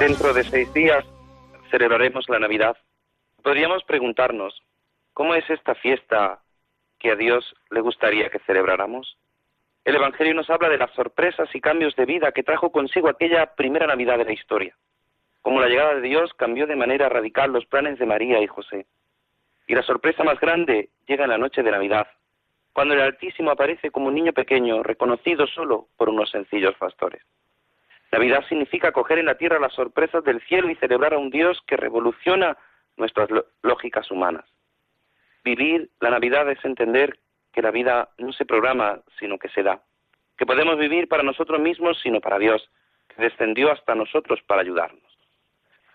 Dentro de seis días celebraremos la Navidad. Podríamos preguntarnos, ¿cómo es esta fiesta que a Dios le gustaría que celebráramos? El Evangelio nos habla de las sorpresas y cambios de vida que trajo consigo aquella primera Navidad de la historia. Como la llegada de Dios cambió de manera radical los planes de María y José. Y la sorpresa más grande llega en la noche de Navidad, cuando el Altísimo aparece como un niño pequeño, reconocido solo por unos sencillos pastores. Navidad significa coger en la tierra las sorpresas del cielo y celebrar a un Dios que revoluciona nuestras lógicas humanas. Vivir la Navidad es entender que la vida no se programa, sino que se da. Que podemos vivir para nosotros mismos, sino para Dios, que descendió hasta nosotros para ayudarnos.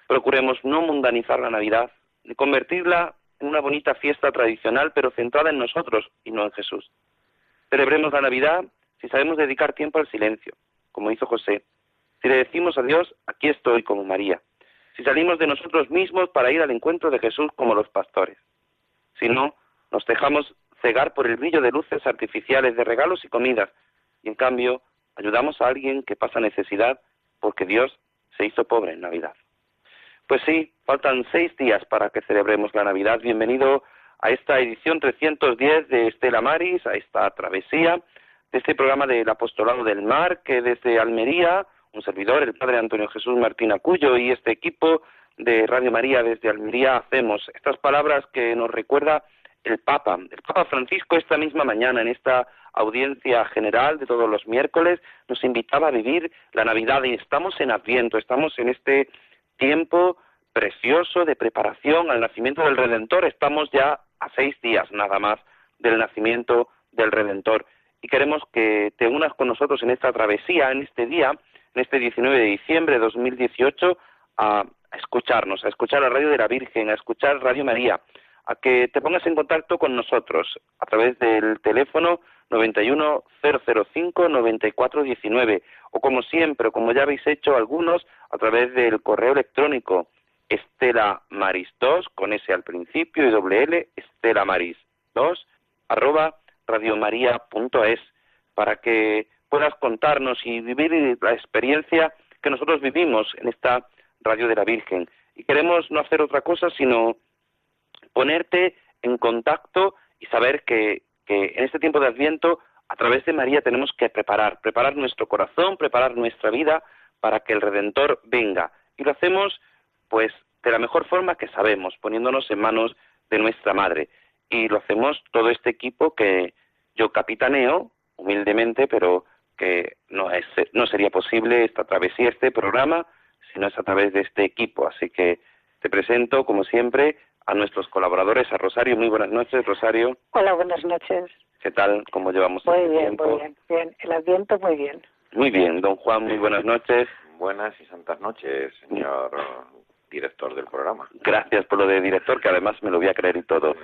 Procuremos no mundanizar la Navidad, ni convertirla en una bonita fiesta tradicional, pero centrada en nosotros y no en Jesús. Celebremos la Navidad si sabemos dedicar tiempo al silencio, como hizo José. Si le decimos a Dios, aquí estoy como María. Si salimos de nosotros mismos para ir al encuentro de Jesús como los pastores. Si no, nos dejamos cegar por el brillo de luces artificiales, de regalos y comidas, y en cambio ayudamos a alguien que pasa necesidad porque Dios se hizo pobre en Navidad. Pues sí, faltan seis días para que celebremos la Navidad. Bienvenido a esta edición 310 de Estela Maris, a esta travesía de este programa del Apostolado del Mar, que desde Almería, un servidor, el Padre Antonio Jesús Martín Acuyo y este equipo de Radio María desde Almería hacemos estas palabras que nos recuerda el Papa. El Papa Francisco esta misma mañana en esta audiencia general de todos los miércoles nos invitaba a vivir la Navidad y estamos en Adviento, estamos en este tiempo precioso de preparación al nacimiento del Redentor. Estamos ya a seis días nada más del nacimiento del Redentor y queremos que te unas con nosotros en esta travesía, en este día, en este 19 de diciembre de 2018, a, a escucharnos, a escuchar la radio de la Virgen, a escuchar Radio María, a que te pongas en contacto con nosotros a través del teléfono 91005-9419 o como siempre, como ya habéis hecho algunos, a través del correo electrónico estelamaris2 con S al principio y doble L, estelamaris2 arroba radiomaria.es para que puedas contarnos y vivir la experiencia que nosotros vivimos en esta radio de la Virgen. Y queremos no hacer otra cosa sino ponerte en contacto y saber que, que en este tiempo de Adviento, a través de María, tenemos que preparar, preparar nuestro corazón, preparar nuestra vida para que el Redentor venga. Y lo hacemos, pues, de la mejor forma que sabemos, poniéndonos en manos de nuestra Madre. Y lo hacemos todo este equipo que yo capitaneo, humildemente, pero que no, es, no sería posible esta travesía, este programa, si no es a través de este equipo. Así que te presento, como siempre, a nuestros colaboradores, a Rosario. Muy buenas noches, Rosario. Hola, buenas noches. ¿Qué tal? ¿Cómo llevamos Muy este bien, tiempo? muy bien. Bien, el adviento muy bien. Muy bien, don Juan, muy buenas noches. Buenas y santas noches, señor director del programa. Gracias por lo de director, que además me lo voy a creer y todo.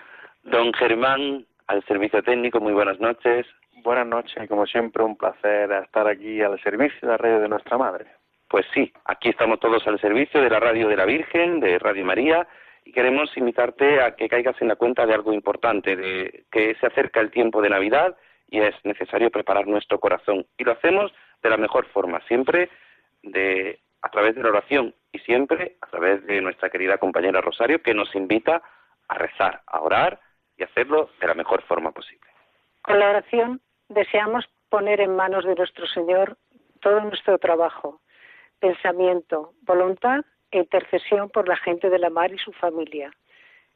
Don Germán, al servicio técnico, muy buenas noches. Buenas noches, como siempre, un placer estar aquí al servicio de la radio de nuestra madre. Pues sí, aquí estamos todos al servicio de la radio de la Virgen, de Radio María, y queremos invitarte a que caigas en la cuenta de algo importante, de que se acerca el tiempo de Navidad y es necesario preparar nuestro corazón. Y lo hacemos de la mejor forma, siempre de, a través de la oración y siempre a través de nuestra querida compañera Rosario, que nos invita a rezar, a orar y hacerlo de la mejor forma posible. Con la oración deseamos poner en manos de nuestro Señor todo nuestro trabajo, pensamiento, voluntad e intercesión por la gente de la mar y su familia,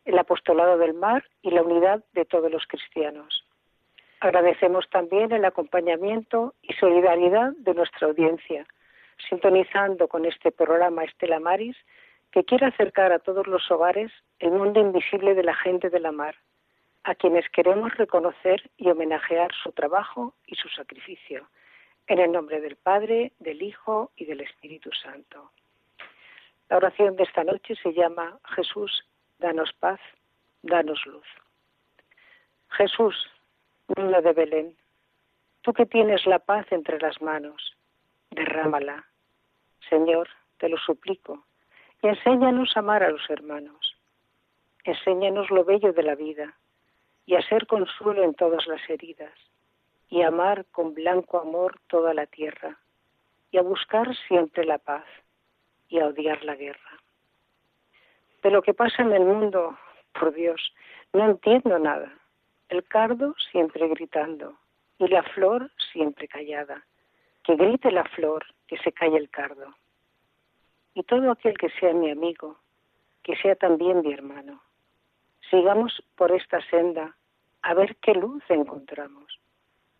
el apostolado del mar y la unidad de todos los cristianos. Agradecemos también el acompañamiento y solidaridad de nuestra audiencia, sintonizando con este programa Estela Maris, que quiere acercar a todos los hogares el mundo invisible de la gente de la mar, a quienes queremos reconocer y homenajear su trabajo y su sacrificio, en el nombre del Padre, del Hijo y del Espíritu Santo. La oración de esta noche se llama Jesús, danos paz, danos luz. Jesús, niño de Belén, tú que tienes la paz entre las manos, derrámala. Señor, te lo suplico, y enséñanos a amar a los hermanos. Enséñanos lo bello de la vida y a ser consuelo en todas las heridas, y amar con blanco amor toda la tierra, y a buscar siempre la paz y a odiar la guerra. De lo que pasa en el mundo, por Dios, no entiendo nada. El cardo siempre gritando y la flor siempre callada. Que grite la flor, que se calle el cardo. Y todo aquel que sea mi amigo, que sea también mi hermano. Sigamos por esta senda a ver qué luz encontramos.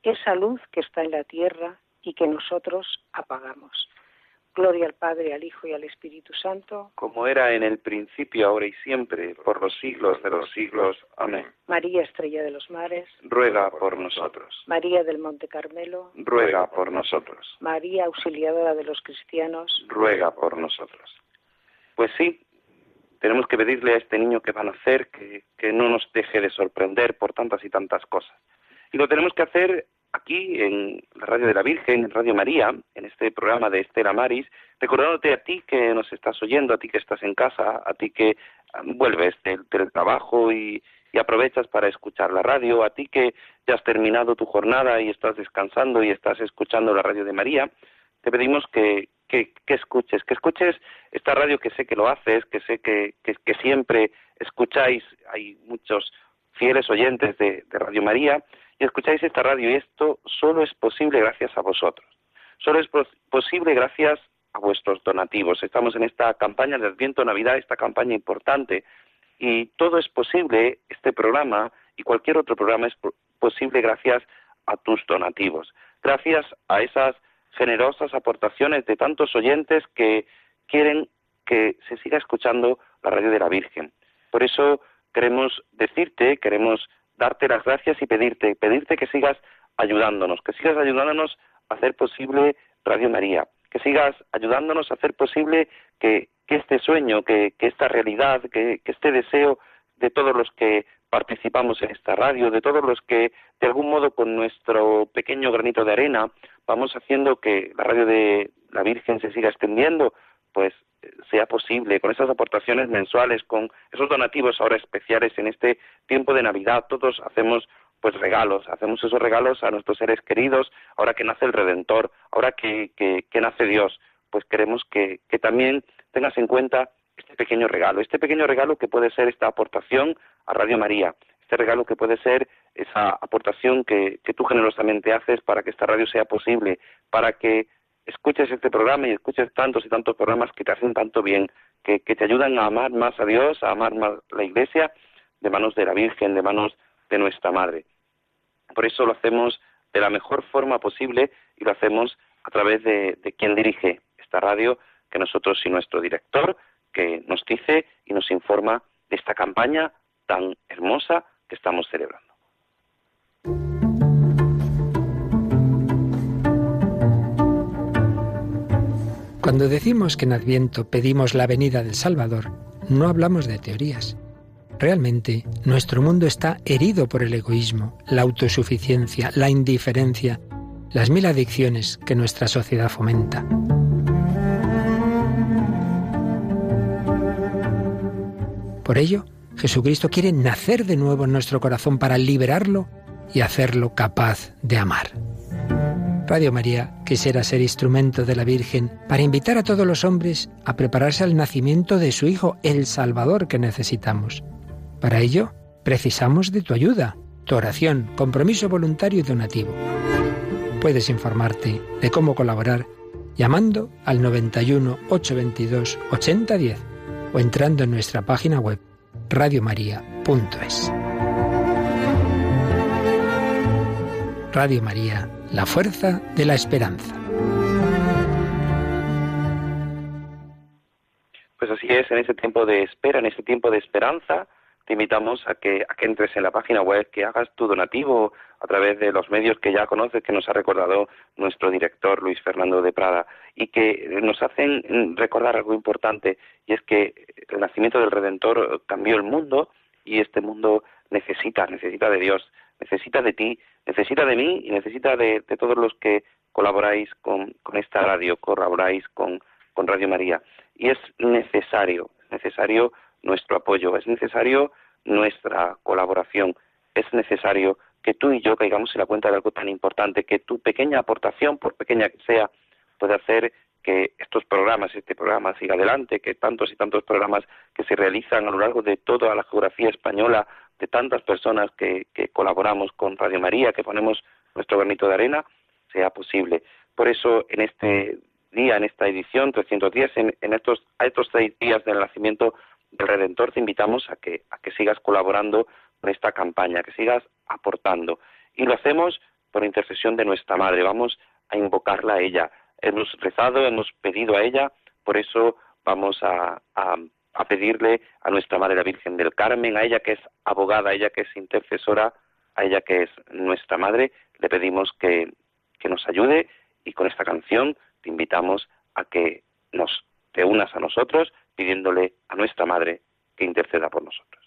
Esa luz que está en la tierra y que nosotros apagamos. Gloria al Padre, al Hijo y al Espíritu Santo. Como era en el principio, ahora y siempre, por los siglos de los siglos. Amén. María Estrella de los Mares. Ruega por nosotros. María del Monte Carmelo. Ruega por nosotros. María Auxiliadora de los Cristianos. Ruega por nosotros. Pues sí, tenemos que pedirle a este niño que va a nacer que, que no nos deje de sorprender por tantas y tantas cosas. Y lo tenemos que hacer aquí en la Radio de la Virgen, en Radio María, en este programa de Estela Maris, recordándote a ti que nos estás oyendo, a ti que estás en casa, a ti que vuelves del, trabajo y, aprovechas para escuchar la radio, a ti que ya has terminado tu jornada y estás descansando y estás escuchando la radio de María, te pedimos que, que, escuches, que escuches esta radio que sé que lo haces, que sé que, que, siempre escucháis, hay muchos fieles oyentes de Radio María, y escucháis esta radio y esto solo es posible gracias a vosotros. Solo es posible gracias a vuestros donativos. Estamos en esta campaña de Adviento Navidad, esta campaña importante y todo es posible, este programa y cualquier otro programa es posible gracias a tus donativos, gracias a esas generosas aportaciones de tantos oyentes que quieren que se siga escuchando la radio de la Virgen. Por eso queremos decirte, queremos darte las gracias y pedirte, pedirte que sigas ayudándonos, que sigas ayudándonos a hacer posible Radio María, que sigas ayudándonos a hacer posible que, este sueño, que, esta realidad, que, este deseo de todos los que participamos en esta radio, de todos los que de algún modo con nuestro pequeño granito de arena vamos haciendo que la radio de la Virgen se siga extendiendo, pues sea posible, con esas aportaciones mensuales, con esos donativos ahora especiales en este tiempo de Navidad, todos hacemos pues regalos, hacemos esos regalos a nuestros seres queridos, ahora que nace el Redentor, ahora que, que, nace Dios, pues queremos que, que también tengas en cuenta este pequeño regalo, este pequeño regalo que puede ser esta aportación a Radio María, este regalo que puede ser esa aportación que, que tú generosamente haces para que esta radio sea posible, para que escuches este programa y escuches tantos y tantos programas que te hacen tanto bien, que, te ayudan a amar más a Dios, a amar más la Iglesia, de manos de la Virgen, de manos de nuestra Madre. Por eso lo hacemos de la mejor forma posible y lo hacemos a través de, de quien dirige esta radio, que nosotros y nuestro director, que nos dice y nos informa de esta campaña tan hermosa que estamos celebrando. Cuando decimos que en Adviento pedimos la venida del Salvador, no hablamos de teorías. Realmente, nuestro mundo está herido por el egoísmo, la autosuficiencia, la indiferencia, las mil adicciones que nuestra sociedad fomenta. Por ello, Jesucristo quiere nacer de nuevo en nuestro corazón para liberarlo y hacerlo capaz de amar. Radio María quisiera ser instrumento de la Virgen para invitar a todos los hombres a prepararse al nacimiento de su Hijo, el Salvador que necesitamos. Para ello, precisamos de tu ayuda, tu oración, compromiso voluntario y donativo. Puedes informarte de cómo colaborar llamando al 91 822 8010 o entrando en nuestra página web radiomaria.es. Radio María, la fuerza de la esperanza. Pues así es, en ese tiempo de espera, en ese tiempo de esperanza, te invitamos a que, a que entres en la página web, que hagas tu donativo a través de los medios que ya conoces, que nos ha recordado nuestro director Luis Fernando de Prada, y que nos hacen recordar algo importante, y es que el nacimiento del Redentor cambió el mundo y este mundo necesita, necesita de Dios, necesita de ti, necesita de mí y necesita de, todos los que colaboráis con, esta radio, colaboráis con, con Radio María. Y es necesario, necesario nuestro apoyo, es necesario nuestra colaboración, es necesario que tú y yo caigamos en la cuenta de algo tan importante, que tu pequeña aportación, por pequeña que sea, puede hacer que estos programas, este programa siga adelante, que tantos y tantos programas que se realizan a lo largo de toda la geografía española, de tantas personas que, colaboramos con Radio María, que ponemos nuestro granito de arena, sea posible. Por eso, en este día, en esta edición 310, en, en estos, a estos seis días del nacimiento del Redentor, te invitamos a que, a que sigas colaborando con esta campaña, que sigas aportando. Y lo hacemos por intercesión de nuestra Madre. Vamos a invocarla a ella. Hemos rezado, hemos pedido a ella, por eso vamos a, pedirle a nuestra Madre la Virgen del Carmen, a ella que es abogada, a ella que es intercesora, a ella que es nuestra Madre, le pedimos que, que nos ayude y con esta canción te invitamos a que nos te unas a nosotros pidiéndole a nuestra Madre que interceda por nosotros.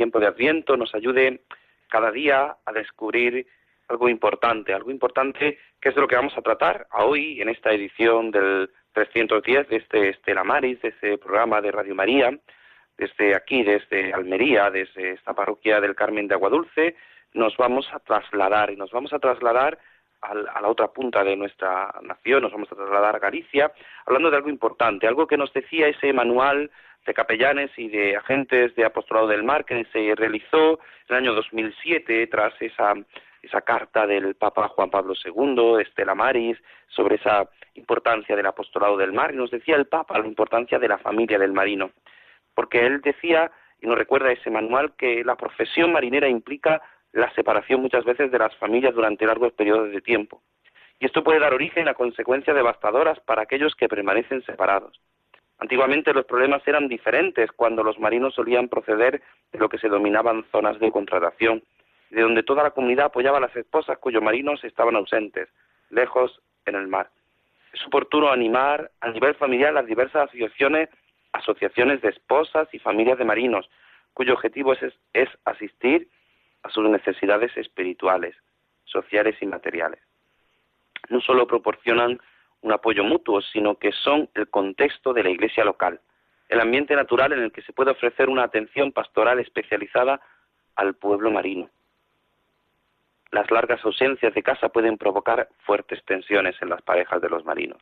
Tiempo de Adviento, nos ayude cada día a descubrir algo importante, algo importante que es de lo que vamos a tratar hoy en esta edición del 310 de este Estela Maris, de este programa de Radio María, desde aquí, desde Almería, desde esta parroquia del Carmen de Aguadulce, nos vamos a trasladar y nos vamos a trasladar a la otra punta de nuestra nación, nos vamos a trasladar a Galicia, hablando de algo importante, algo que nos decía ese manual de capellanes y de agentes de apostolado del mar que se realizó en el año 2007 tras esa, esa carta del Papa Juan Pablo II, Estela Maris, sobre esa importancia del apostolado del mar. Y nos decía el Papa la importancia de la familia del marino, porque él decía, y nos recuerda ese manual, que la profesión marinera implica la separación muchas veces de las familias durante largos periodos de tiempo. Y esto puede dar origen a consecuencias devastadoras para aquellos que permanecen separados. Antiguamente los problemas eran diferentes cuando los marinos solían proceder de lo que se dominaban zonas de contratación, de donde toda la comunidad apoyaba a las esposas cuyos marinos estaban ausentes, lejos en el mar. Es oportuno animar a nivel familiar las diversas asociaciones, asociaciones de esposas y familias de marinos, cuyo objetivo es, es asistir a sus necesidades espirituales, sociales y materiales. No solo proporcionan un apoyo mutuo, sino que son el contexto de la iglesia local, el ambiente natural en el que se puede ofrecer una atención pastoral especializada al pueblo marino. Las largas ausencias de casa pueden provocar fuertes tensiones en las parejas de los marinos.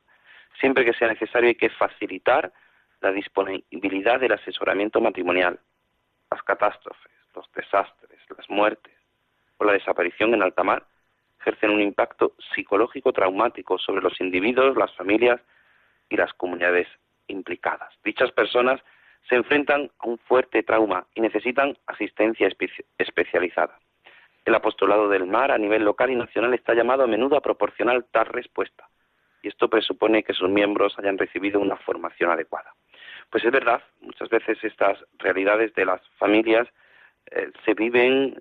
Siempre que sea necesario hay que facilitar la disponibilidad del asesoramiento matrimonial. Las catástrofes, los desastres, las muertes o la desaparición en alta mar ejercen un impacto psicológico traumático sobre los individuos, las familias y las comunidades implicadas. Dichas personas se enfrentan a un fuerte trauma y necesitan asistencia especializada. El apostolado del mar a nivel local y nacional está llamado a menudo a proporcionar tal respuesta, y esto presupone que sus miembros hayan recibido una formación adecuada. Pues es verdad, muchas veces estas realidades de las familias eh, se viven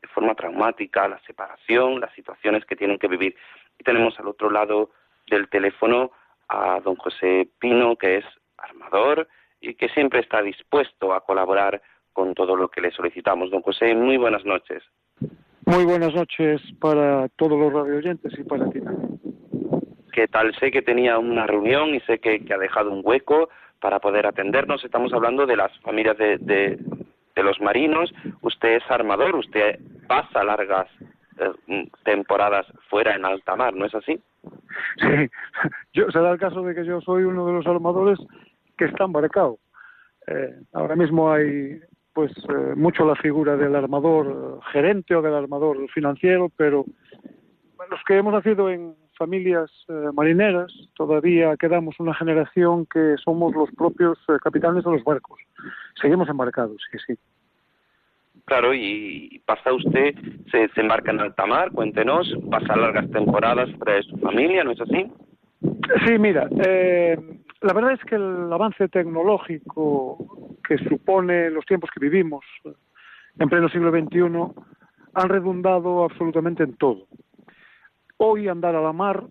de forma traumática, la separación, las situaciones que tienen que vivir. Y tenemos al otro lado del teléfono a don José Pino, que es armador y que siempre está dispuesto a colaborar con todo lo que le solicitamos. Don José, muy buenas noches. Muy buenas noches para todos los radioyentes y para ti ¿Qué tal? Sé que tenía una reunión y sé que, ha dejado un hueco para poder atendernos. Estamos hablando de las familias de, de los marinos, usted es armador, usted pasa largas eh, temporadas fuera en alta mar, ¿no es así? Sí, yo, se da el caso de que yo soy uno de los armadores que está embarcado. Eh, ahora mismo hay pues eh, mucho la figura del armador gerente o del armador financiero, pero los que hemos nacido en familias marineras todavía quedamos una generación que somos los propios capitanes de los barcos. Seguimos embarcados, sí, sí. Claro, y pasa usted, se, embarca en alta mar, cuéntenos, pasa largas temporadas para su familia, ¿no es así? Sí, mira, eh, la verdad es que el avance tecnológico que supone los tiempos que vivimos en pleno siglo XXI han redundado absolutamente en todo. Hoy andar a la mar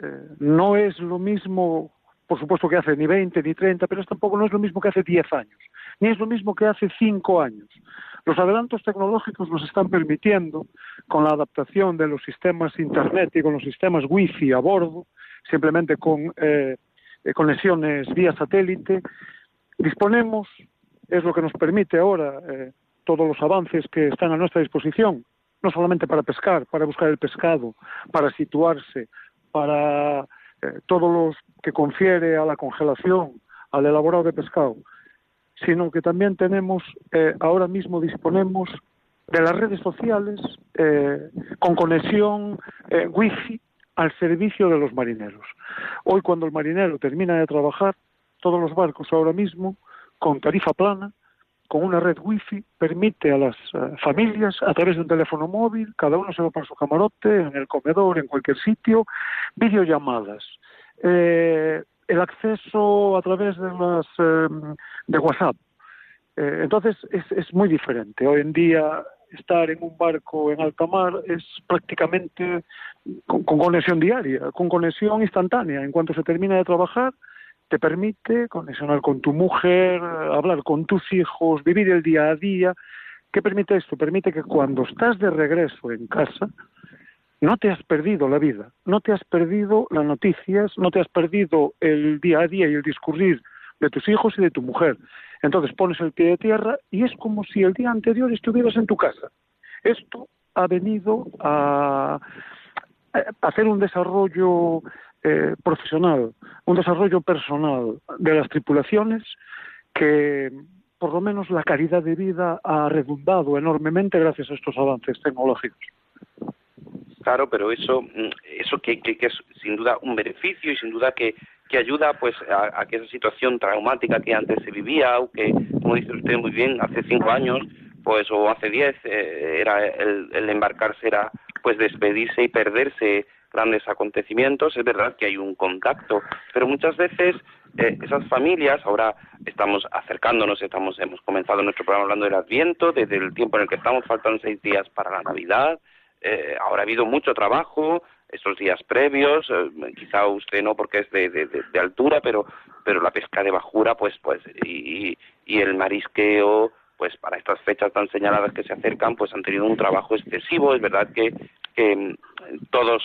eh, no es lo mismo, por supuesto que hace ni 20 ni 30, pero tampoco no es lo mismo que hace 10 años, ni es lo mismo que hace 5 años. Los adelantos tecnológicos nos están permitiendo, con la adaptación de los sistemas Internet y con los sistemas Wi-Fi a bordo, simplemente con eh, eh, conexiones vía satélite, disponemos, es lo que nos permite ahora eh, todos los avances que están a nuestra disposición, no solamente para pescar, para buscar el pescado, para situarse, para todos los que confiere a la congelación, al elaborado de pescado, sino que también tenemos, eh, ahora mismo disponemos de las redes sociales eh, con conexión eh, wifi al servicio de los marineros. Hoy cuando el marinero termina de trabajar, todos los barcos ahora mismo, con tarifa plana, con una red wifi, permite a las familias, a través de un teléfono móvil, cada uno se va para su camarote, en el comedor, en cualquier sitio, videollamadas, el acceso a través de las em, de WhatsApp. Eh, entonces es, es muy diferente. Hoy en día estar en un barco en alta mar es prácticamente con, conexión diaria, con conexión instantánea. En cuanto se termina de trabajar, te permite conexionar con tu mujer, hablar con tus hijos, vivir el día a día. ¿Qué permite esto? Permite que cuando estás de regreso en casa, no te has perdido la vida, no te has perdido las noticias, no te has perdido el día a día y el discurrir de tus hijos y de tu mujer. Entonces pones el pie de tierra y es como si el día anterior estuvieras en tu casa. Esto ha venido a, hacer un desarrollo eh, profesional, un desarrollo personal de las tripulaciones que por lo menos la calidad de vida ha redundado enormemente gracias a estos avances tecnológicos. Claro, pero eso, mm, eso que, que, es sin duda un beneficio y sin duda que, que ayuda pues a, que esa situación traumática que antes se vivía o que, como dice usted muy bien, hace cinco años pues o hace diez eh, era el, el embarcarse era pues despedirse y perderse grandes acontecimientos, es verdad que hay un contacto, pero muchas veces eh, esas familias, ahora estamos acercándonos, estamos, hemos comenzado nuestro programa hablando del Adviento, desde el tiempo en el que estamos, faltan seis días para la Navidad, eh, ahora ha habido mucho trabajo estos días previos, eh, quizá usted no porque es de, de, altura, pero, pero la pesca de bajura, pues, pues, y, y el marisqueo, pues para estas fechas tan señaladas que se acercan, pues han tenido un trabajo excesivo. Es verdad que, que mm, todos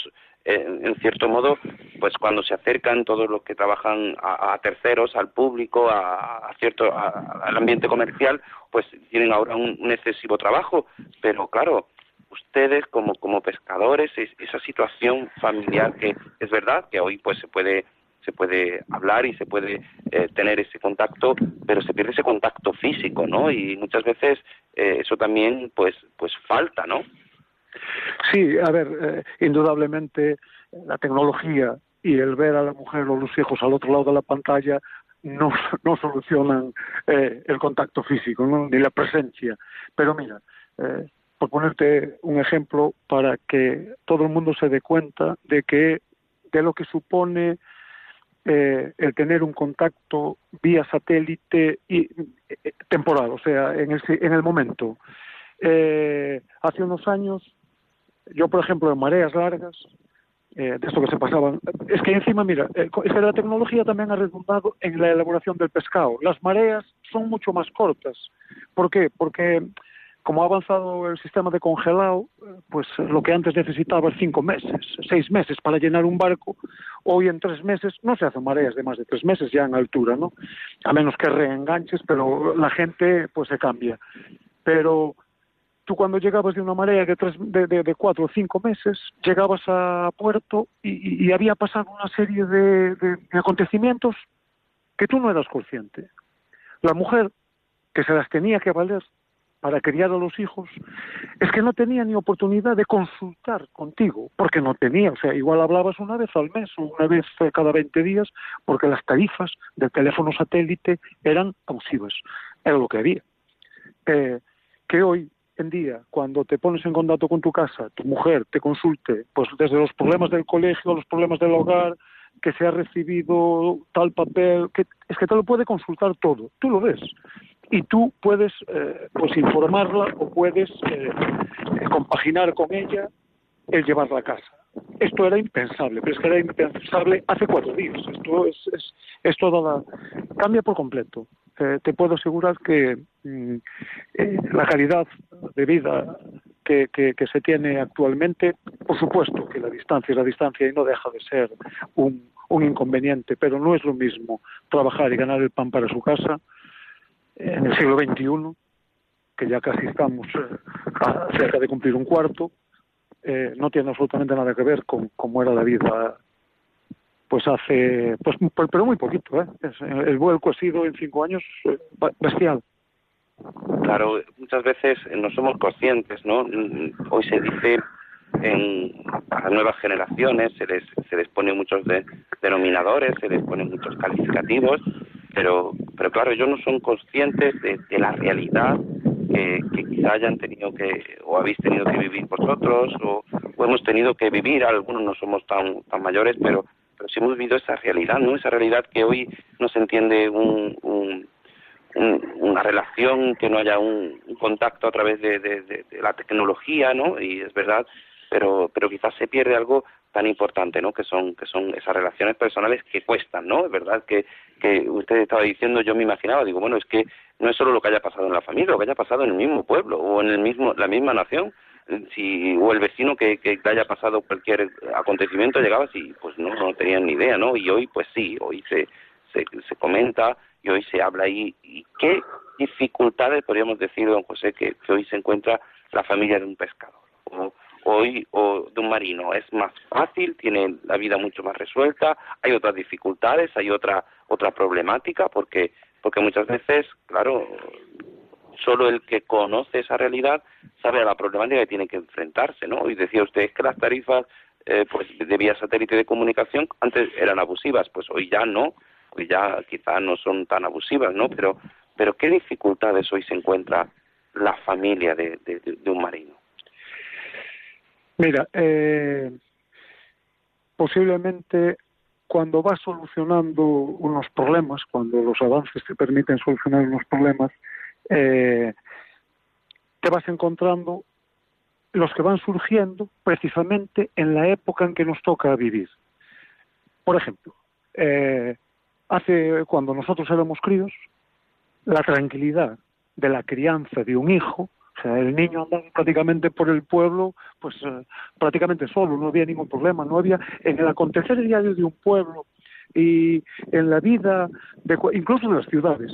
en cierto modo, pues cuando se acercan todos los que trabajan a, terceros, al público, a, cierto, al ambiente comercial, pues tienen ahora un, excesivo trabajo. Pero claro, ustedes como, como pescadores, esa situación familiar que es verdad que hoy pues se puede se puede hablar y se puede eh, tener ese contacto, pero se pierde ese contacto físico, ¿no? Y muchas veces eh, eso también pues pues falta, ¿no? Sí, a ver, eh, indudablemente la tecnología y el ver a la mujer o los hijos al otro lado de la pantalla no, no solucionan eh, el contacto físico, ni la presencia. Pero mira, eh, por ponerte un ejemplo para que todo el mundo se dé cuenta de que de lo que supone el tener un contacto vía satélite y temporal, o sea, en el, en el momento. hace unos años yo, por ejemplo, en mareas largas, eh, de esto que se pasaban, es que encima, mira, eh, es que la tecnología también ha redundado en la elaboración del pescado. Las mareas son mucho más cortas. ¿Por qué? Porque como ha avanzado el sistema de congelado, pues lo que antes necesitaba cinco meses, seis meses para llenar un barco, hoy en tres meses no se hacen mareas de más de tres meses ya en altura, ¿no? A menos que reenganches, pero la gente pues se cambia. Pero tú cuando llegabas de una marea de, tres, de, cuatro o cinco meses, llegabas a puerto y, había pasado una serie de, acontecimientos que tú no eras consciente. La mujer que se las tenía que valer para criar a los hijos, es que no tenía ni oportunidad de consultar contigo, porque no tenía, o sea, igual hablabas una vez al mes o una vez cada 20 días, porque las tarifas del teléfono satélite eran abusivas, era lo que había. Eh, que hoy en día, cuando te pones en contacto con tu casa, tu mujer te consulte, pues desde los problemas del colegio, los problemas del hogar, que se ha recibido tal papel, es que te lo puede consultar todo, tú lo ves. Y tú puedes eh, pues informarla o puedes eh, compaginar con ella el llevarla a casa. Esto era impensable, pero es que era impensable hace cuatro días. Esto es, es, es toda cambia por completo. Eh, te puedo asegurar que mm, eh, la calidad de vida que, que, se tiene actualmente, por supuesto que la distancia es la distancia y no deja de ser un, un inconveniente, pero no es lo mismo trabajar y ganar el pan para su casa en el siglo XXI, que ya casi estamos eh, cerca de cumplir un cuarto, eh, no tiene absolutamente nada que ver con cómo era la vida pues hace, pues pero muy poquito, ¿eh? el vuelco ha sido en cinco años eh, bestial. Claro, muchas veces no somos conscientes, ¿no? Hoy se dice en, a las nuevas generaciones se les, se les pone muchos denominadores, se les pone muchos calificativos, pero, pero claro, ellos no son conscientes de, de la realidad que, quizá hayan tenido que, o habéis tenido que vivir vosotros, o, hemos tenido que vivir, algunos no somos tan, tan mayores, pero, pero sí hemos vivido esa realidad, ¿no? Esa realidad que hoy no se entiende un, un, una relación, que no haya un, contacto a través de, de, la tecnología, ¿no? Y es verdad, pero, pero quizás se pierde algo tan importante, ¿no? Que son, que son esas relaciones personales que cuestan, ¿no? Es verdad que, que usted estaba diciendo, yo me imaginaba, digo, bueno, es que no es solo lo que haya pasado en la familia, lo que haya pasado en el mismo pueblo o en el mismo, la misma nación, si, o el vecino que, que haya pasado cualquier acontecimiento llegaba así, pues no, no tenían ni idea, ¿no? Y hoy, pues sí, hoy se, se, se comenta y hoy se habla. ¿Y qué dificultades podríamos decir, don José, que, hoy se encuentra la familia de un pescador? O, hoy o de un marino? ¿Es más fácil? ¿Tiene la vida mucho más resuelta? ¿Hay otras dificultades? ¿Hay otra otra problemática? Porque porque muchas veces, claro, solo el que conoce esa realidad sabe la problemática que tiene que enfrentarse, ¿no? Y decía usted que las tarifas eh, pues de vía satélite de comunicación antes eran abusivas, pues hoy ya no, hoy ya quizá no son tan abusivas, ¿no? Pero pero qué dificultades hoy se encuentra la familia de, un marino. Mira, eh, posiblemente cuando vas solucionando unos problemas, cuando los avances te permiten solucionar unos problemas, eh, te vas encontrando los que van surgiendo precisamente en la época en que nos toca vivir. Por ejemplo, eh, hace cuando nosotros éramos críos, la tranquilidad de la crianza de un hijo, o sea, el niño andaba prácticamente por el pueblo, pues eh, prácticamente solo, no había ningún problema, no había en el acontecer diario de un pueblo y en la vida, de, incluso de las ciudades,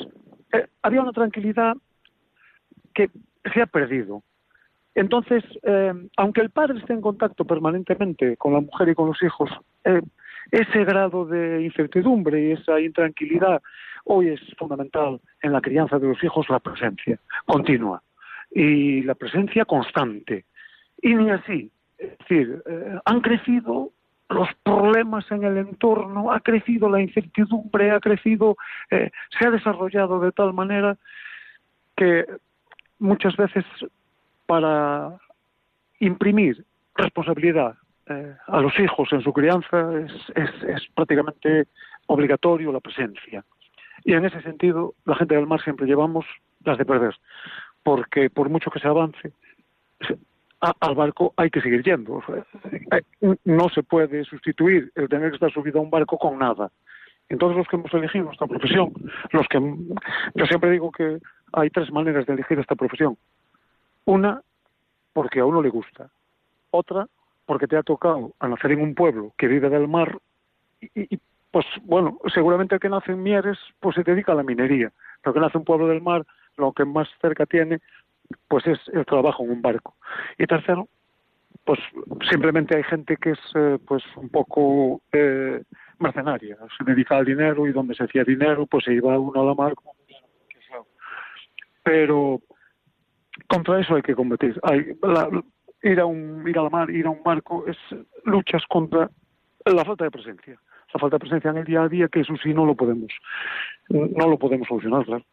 eh, había una tranquilidad que se ha perdido. Entonces, eh, aunque el padre esté en contacto permanentemente con la mujer y con los hijos, ese grado de incertidumbre y esa intranquilidad hoy es fundamental en la crianza de los hijos la presencia continua y la presencia constante. Y ni así, es decir, eh, han crecido los problemas en el entorno, ha crecido la incertidumbre, ha crecido, eh, se ha desarrollado de tal manera que muchas veces para imprimir responsabilidad eh, a los hijos en su crianza es, prácticamente obligatorio la presencia. Y en ese sentido, la gente del mar siempre llevamos las de perder, porque por mucho que se avance, al barco hay que seguir yendo. no se puede sustituir el tener que estar subido a un barco con nada. Entonces los que hemos elegido esta profesión, los que yo siempre digo que hay tres maneras de elegir esta profesión. Una, porque a uno le gusta. Otra, porque te ha tocado nacer en un pueblo que vive del mar y, pues bueno, seguramente el que nace en Mieres pues se dedica a la minería, pero que nace un pueblo del mar lo que más cerca tiene pues es el trabajo en un barco. Y tercero, pues simplemente hay gente que es eh, pues un poco eh, mercenaria, se dedica al dinero y donde se hacía dinero pues se iba uno a la mar pero contra eso hay que combatir. Hay, ir a un ir a la mar, ir a un barco, es luchas contra la falta de presencia. La falta de presencia en el día a día, que eso sí no lo podemos, no lo podemos solucionar, claro.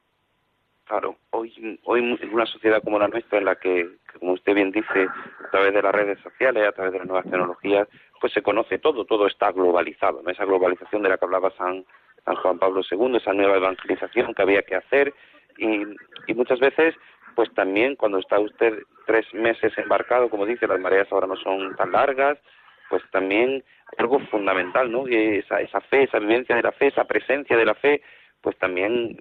Claro, hoy, hoy en una sociedad como la nuestra, en la que, como usted bien dice, a través de las redes sociales, a través de las nuevas tecnologías, pues se conoce todo, todo está globalizado, ¿no? Esa globalización de la que hablaba San, San Juan Pablo II, esa nueva evangelización que había que hacer, y, y muchas veces pues también cuando está usted tres meses embarcado, como dice, las mareas ahora no son tan largas, pues también algo fundamental, ¿no? esa, esa fe, esa vivencia de la fe, esa presencia de la fe, pues también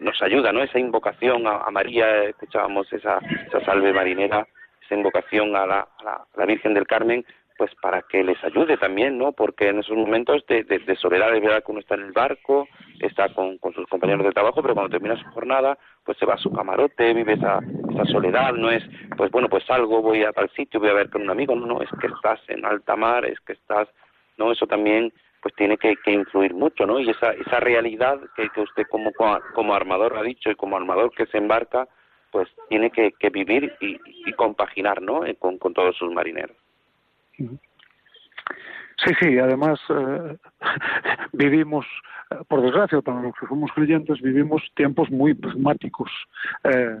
nos ayuda, ¿no? Esa invocación a, María, escuchábamos esa, esa salve marinera, esa invocación a la Virgen del Carmen, pues para que les ayude también, ¿no? Porque en esos momentos de, de, soledad es verdad que uno está en el barco, está con, sus compañeros de trabajo, pero cuando termina su jornada, pues se va a su camarote, vive esa, esa soledad, no es, pues bueno, pues salgo, voy a tal sitio, voy a ver con un amigo, no, no, es que estás en alta mar, es que estás, no, eso también pues tiene que, que influir mucho, ¿no? Y esa, esa realidad que, que usted como, como armador ha dicho y como armador que se embarca, pues tiene que, que vivir y, y compaginar, ¿no? Eh, con, con todos sus marineros. Sí, sí, además eh, vivimos, eh, por desgracia, para los que somos creyentes, vivimos tiempos muy pragmáticos. Eh,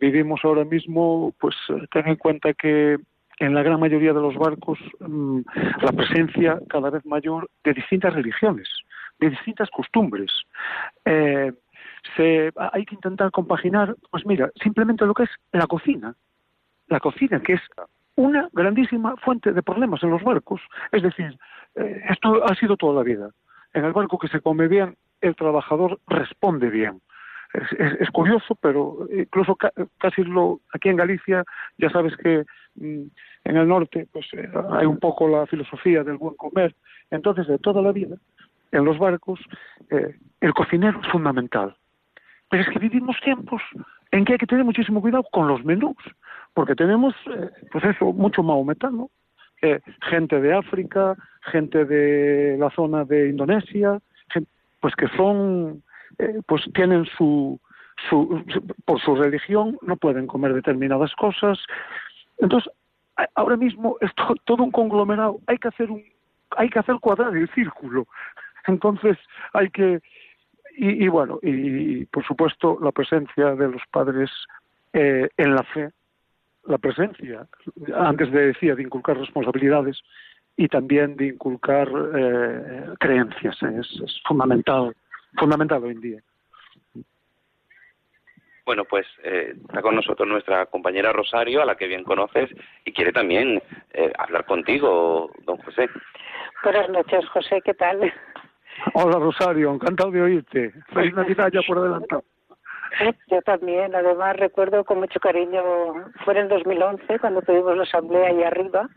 vivimos ahora mismo, pues ten en cuenta que en la gran mayoría de los barcos mm, la presencia cada vez mayor de distintas religiones, de distintas costumbres. se, hay que intentar compaginar, pues mira, simplemente lo que es la cocina. La cocina, que es una grandísima fuente de problemas en los barcos. Es decir, eh, esto ha sido toda la vida. En el barco que se come bien, el trabajador responde bien. Es, curioso, pero incluso casi lo, aquí en Galicia ya sabes que mm, en el norte pues eh, hay un poco la filosofía del buen comer. Entonces, de toda la vida, en los barcos, eh, el cocinero es fundamental. Pero es que vivimos tiempos en que hay que tener muchísimo cuidado con los menús, porque tenemos, eh, pues eso, mucho maometano, eh, gente de África, gente de la zona de Indonesia, pues que son, eh, pues tienen su, su, por su religión, no pueden comer determinadas cosas. Entonces, ahora mismo es todo un conglomerado, hay que hacer un, hay que hacer cuadrar el círculo. Entonces, hay que, y, bueno, y, por supuesto la presencia de los padres eh, en la fe, la presencia, antes de decía, de inculcar responsabilidades y también de inculcar eh, creencias, es, fundamental, fundamental hoy en día. Bueno, pues eh, está con nosotros nuestra compañera Rosario, a la que bien conoces, y quiere también hablar contigo, don José. Buenas noches, José, ¿qué tal? Hola Rosario, encantado de oírte. Feliz Navidad ya por adelantado. Yo también, además recuerdo con mucho cariño, fue en el 2011 cuando tuvimos la asamblea ahí arriba,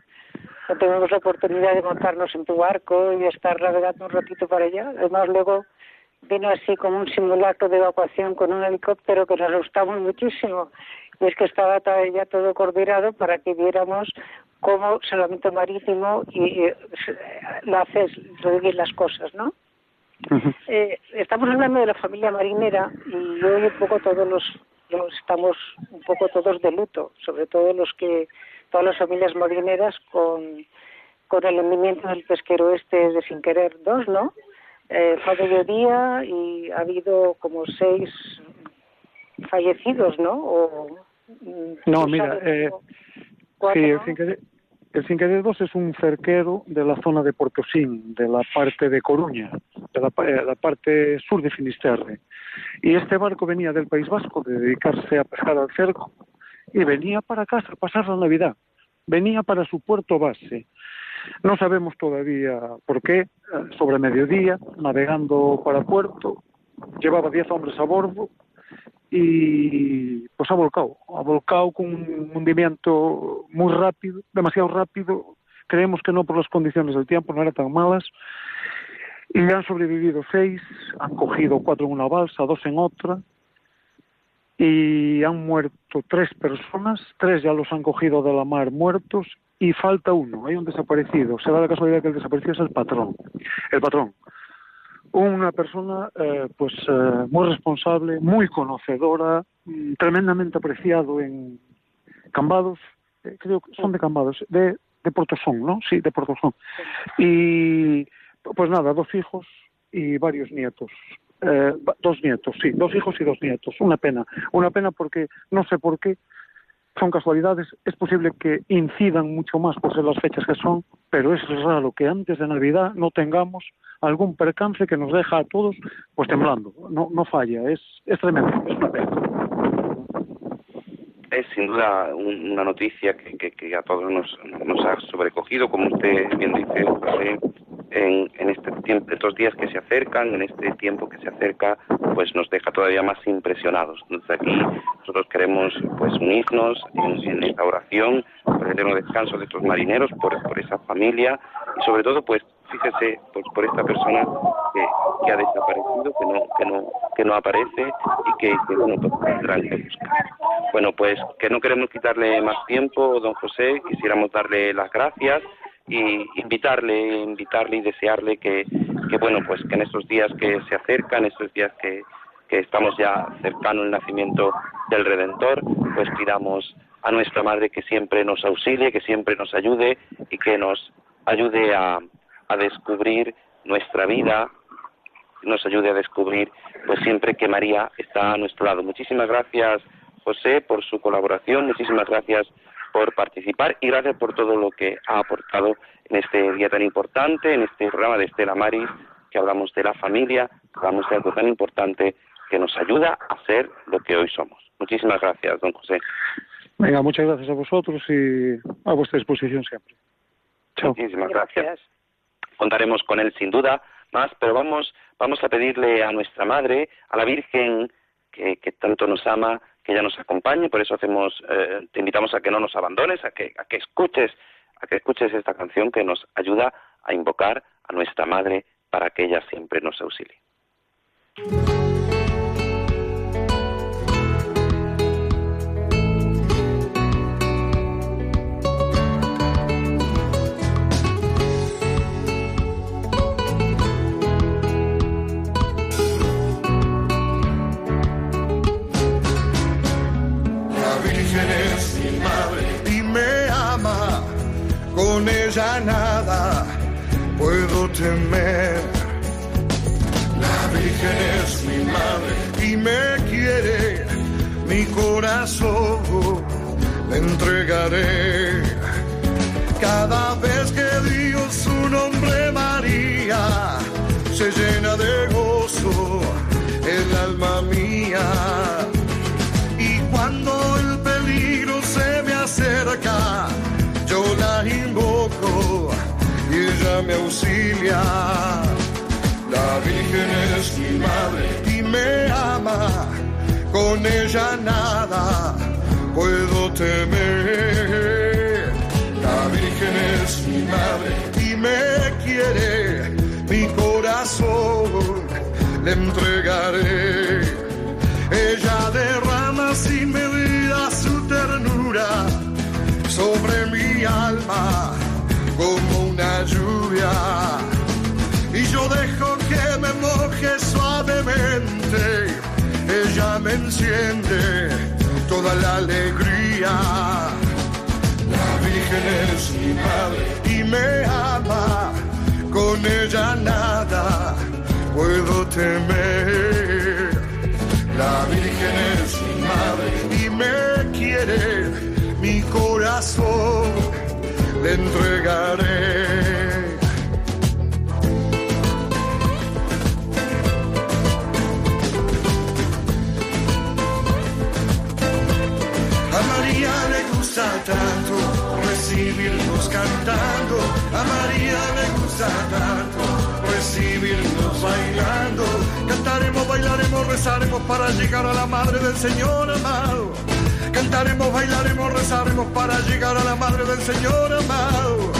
tuvimos la oportunidad de montarnos en tu barco y estar navegando un ratito para allá. Además luego vino así como un simulacro de evacuación con un helicóptero que nos gustamos muchísimo. Y es que estaba ya todo coordinado para que viéramos cómo Salvamento Marítimo y, y, lo hace las cosas, ¿no? Eh, estamos hablando de la familia marinera y hoy un poco todos los, estamos un poco todos de luto, sobre todo los que todas las familias marineras con con el hundimiento del pesquero este de sin querer dos, ¿no? Eh, fue mediodía y ha habido como seis fallecidos, ¿no? O, mm, no, mira, eh, sí, el sin querer, el Cinque 2 es un cerquero de la zona de Portosín, de la parte de Coruña, de eh, la, parte sur de Finisterre. Y este barco venía del País Vasco de dedicarse a pescar al cerco y venía para casa a pasar la Navidad. Venía para su puerto base. No sabemos todavía por qué, eh, sobre mediodía, navegando para puerto, llevaba 10 hombres a bordo, y pues ha volcado, ha volcado con un hundimiento muy rápido, demasiado rápido, creemos que no por las condiciones del tiempo, no eran tan malas, y han sobrevivido seis, han cogido cuatro en una balsa, dos en otra, y han muerto tres personas, tres ya los han cogido de la mar muertos, y falta uno, hay un desaparecido, se da la casualidad que el desaparecido es el patrón, el patrón, una persona eh, pues eh, muy responsable, muy conocedora, mm, tremendamente apreciado en Cambados, eh, creo que son de Cambados, de, de Portosón, ¿no? Sí, de Portosón. Y pues nada, dos hijos y varios nietos. dos nietos, sí, dos hijos y dos nietos. Una pena, una pena porque no sé por qué, son casualidades, es posible que incidan mucho más por ser las fechas que son, pero es raro que antes de Navidad no tengamos algún percance que nos deja a todos pues temblando. No, no falla, es, es tremendo, es una pena. Es sin duda una noticia que, que, a todos nos, nos ha sobrecogido, como usted bien dice, en, en este tiempo, estos días que se acercan, en este tiempo que se acerca, pues nos deja todavía más impresionados. Desde aquí nosotros queremos pues unirnos en, esta oración por el eterno descanso de estos marineros, por, por esa familia y sobre todo pues fíjese pues, por esta persona que, que, ha desaparecido, que no, que no, que no aparece y que, que bueno, pues. Bueno, pues que no queremos quitarle más tiempo, don José, quisiéramos darle las gracias y invitarle, invitarle y desearle que, que bueno, pues que en estos días que se acercan, estos días que, que estamos ya cercano al nacimiento del Redentor, pues pidamos a nuestra Madre que siempre nos auxilie, que siempre nos ayude y que nos ayude a, a descubrir nuestra vida, nos ayude a descubrir pues siempre que María está a nuestro lado. Muchísimas gracias José por su colaboración, muchísimas gracias por participar y gracias por todo lo que ha aportado en este día tan importante, en este programa de Estela Maris, que hablamos de la familia, hablamos de algo tan importante que nos ayuda a ser lo que hoy somos. Muchísimas gracias, don José. Venga, muchas gracias a vosotros y a vuestra disposición siempre. Chao. Muchísimas gracias. Contaremos con él sin duda más, pero vamos, vamos a pedirle a nuestra Madre, a la Virgen, que, tanto nos ama, que ella nos acompañe, por eso hacemos, eh, te invitamos a que no nos abandones, a que, a que escuches, a que escuches esta canción que nos ayuda a invocar a nuestra Madre para que ella siempre nos auxilie. La Virgen es mi madre y me quiere, mi corazón le entregaré. La Virgen es mi madre y me ama, con ella nada puedo temer. La Virgen es mi madre y me quiere, mi corazón le entregaré. Ella derrama sin medida su ternura sobre mi alma Y yo dejo que me moje suavemente, ella me enciende toda la alegría. La Virgen es mi madre y me ama, con ella nada puedo temer. La Virgen es mi madre y me quiere, mi corazón le entregaré. Cantando. A María le gusta tanto recibirnos bailando. Cantaremos, bailaremos, rezaremos para llegar a la madre del Señor amado. Cantaremos, bailaremos, rezaremos para llegar a la madre del Señor amado.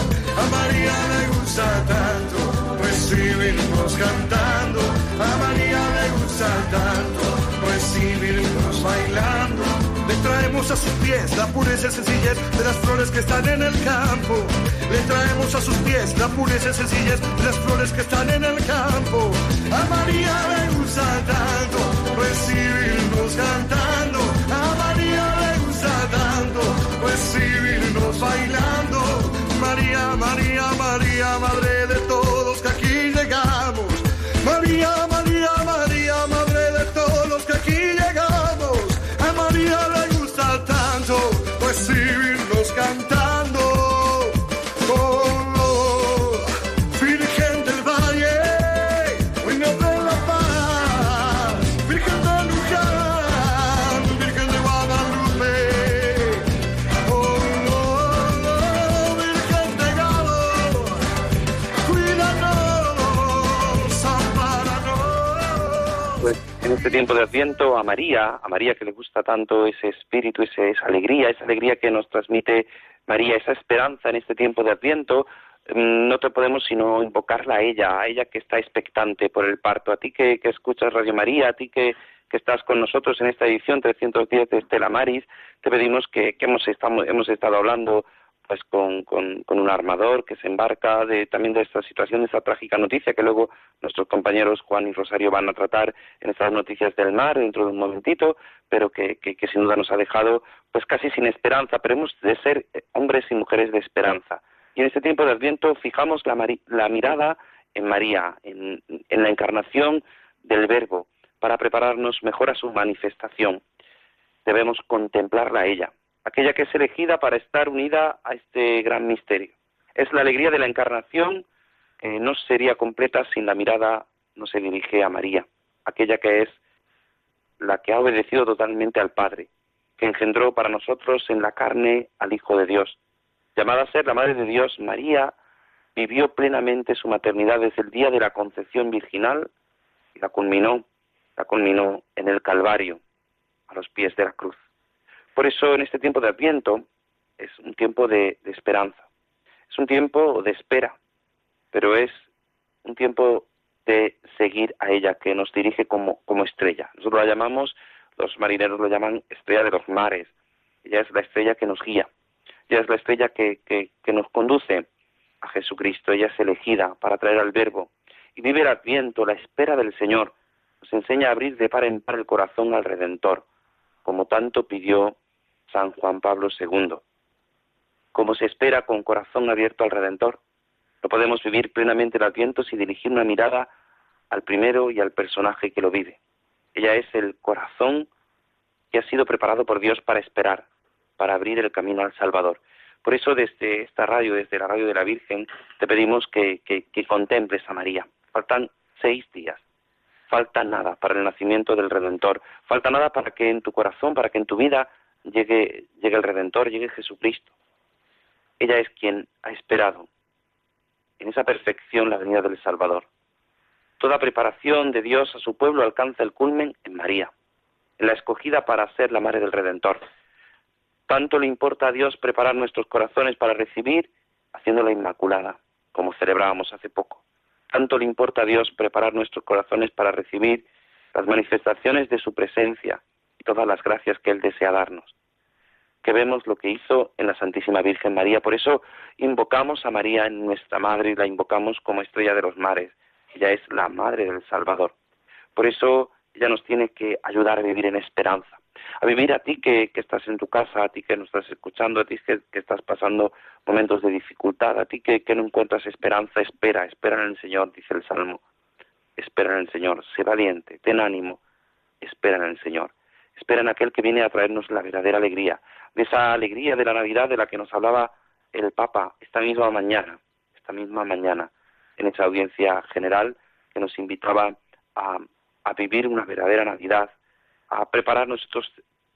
A María le gusta tanto recibirnos cantando. A María le gusta tanto recibirnos bailando. Le traemos a sus pies la pureza y sencillez de las flores que están en el campo. Le traemos a sus pies la pureza y sencillez de las flores que están en el campo. A María le gusta tanto recibirnos cantando. Este tiempo de Adviento a María, a María que le gusta tanto ese espíritu, ese- esa alegría, esa alegría que nos transmite María, esa esperanza en este tiempo de Adviento, mm, no te podemos sino invocarla a ella, a ella que está expectante por el parto, a ti que, que escuchas Radio María, a ti que, que estás con nosotros en esta edición 310 de Estela Maris, te pedimos que, que hemos, estado, hemos estado hablando pues con, con, un armador que se embarca de, también de esta situación, de esta trágica noticia que luego nuestros compañeros Juan y Rosario van a tratar en estas noticias del mar dentro de un momentito, pero que, sin duda nos ha dejado pues casi sin esperanza, pero hemos de ser eh, hombres y mujeres de esperanza. Y en este tiempo de Adviento fijamos la, la mirada en María, en la encarnación del Verbo, para prepararnos mejor a su manifestación. Debemos contemplarla a ella, aquella que es elegida para estar unida a este gran misterio. Es la alegría de la encarnación que no sería completa sin la mirada no se dirige a María, aquella que es la que ha obedecido totalmente al Padre, que engendró para nosotros en la carne al Hijo de Dios. Llamada a ser la Madre de Dios, María vivió plenamente su maternidad desde el día de la concepción virginal y la culminó, la culminó en el Calvario, a los pies de la cruz. Por eso en este tiempo de Adviento es un tiempo de, esperanza, es un tiempo de espera, pero es un tiempo de seguir a ella que nos dirige como, como estrella. Nosotros la llamamos, los marineros lo llaman estrella de los mares. Ella es la estrella que nos guía. Ella es la estrella que, que, que nos conduce a Jesucristo. Ella es elegida para traer al verbo. Y vive el adviento, la espera del Señor. Nos enseña a abrir de par en par el corazón al Redentor, como tanto pidió San Juan Pablo II. Como se espera con corazón abierto al Redentor, no podemos vivir plenamente el Adviento sin dirigir una mirada al primero y al personaje que lo vive. Ella es el corazón que ha sido preparado por Dios para esperar, para abrir el camino al Salvador. Por eso desde esta radio, desde la radio de la Virgen, te pedimos que, que, contemples a María. Faltan seis días. Falta nada para el nacimiento del Redentor. Falta nada para que en tu corazón, para que en tu vida llegue, el Redentor, llegue Jesucristo. Ella es quien ha esperado en esa perfección la venida del Salvador. Toda preparación de Dios a su pueblo alcanza el culmen en María, en la escogida para ser la madre del Redentor. Tanto le importa a Dios preparar nuestros corazones para recibir, haciéndola inmaculada, como celebrábamos hace poco. Tanto le importa a Dios preparar nuestros corazones para recibir las manifestaciones de su presencia y todas las gracias que Él desea darnos que vemos lo que hizo en la Santísima Virgen María. Por eso invocamos a María en nuestra Madre y la invocamos como estrella de los mares. Ella es la Madre del Salvador. Por eso ella nos tiene que ayudar a vivir en esperanza. A vivir a ti que, estás en tu casa, a ti que nos estás escuchando, a ti que, estás pasando momentos de dificultad, a ti que, que no encuentras esperanza, espera, espera en el Señor, dice el Salmo. Espera en el Señor, sé valiente, ten ánimo, espera en el Señor. Espera en aquel que viene a traernos la verdadera alegría, de esa alegría de la Navidad de la que nos hablaba el Papa esta misma mañana, esta misma mañana, en esa audiencia general que nos invitaba a, a vivir una verdadera Navidad, a prepararnos estos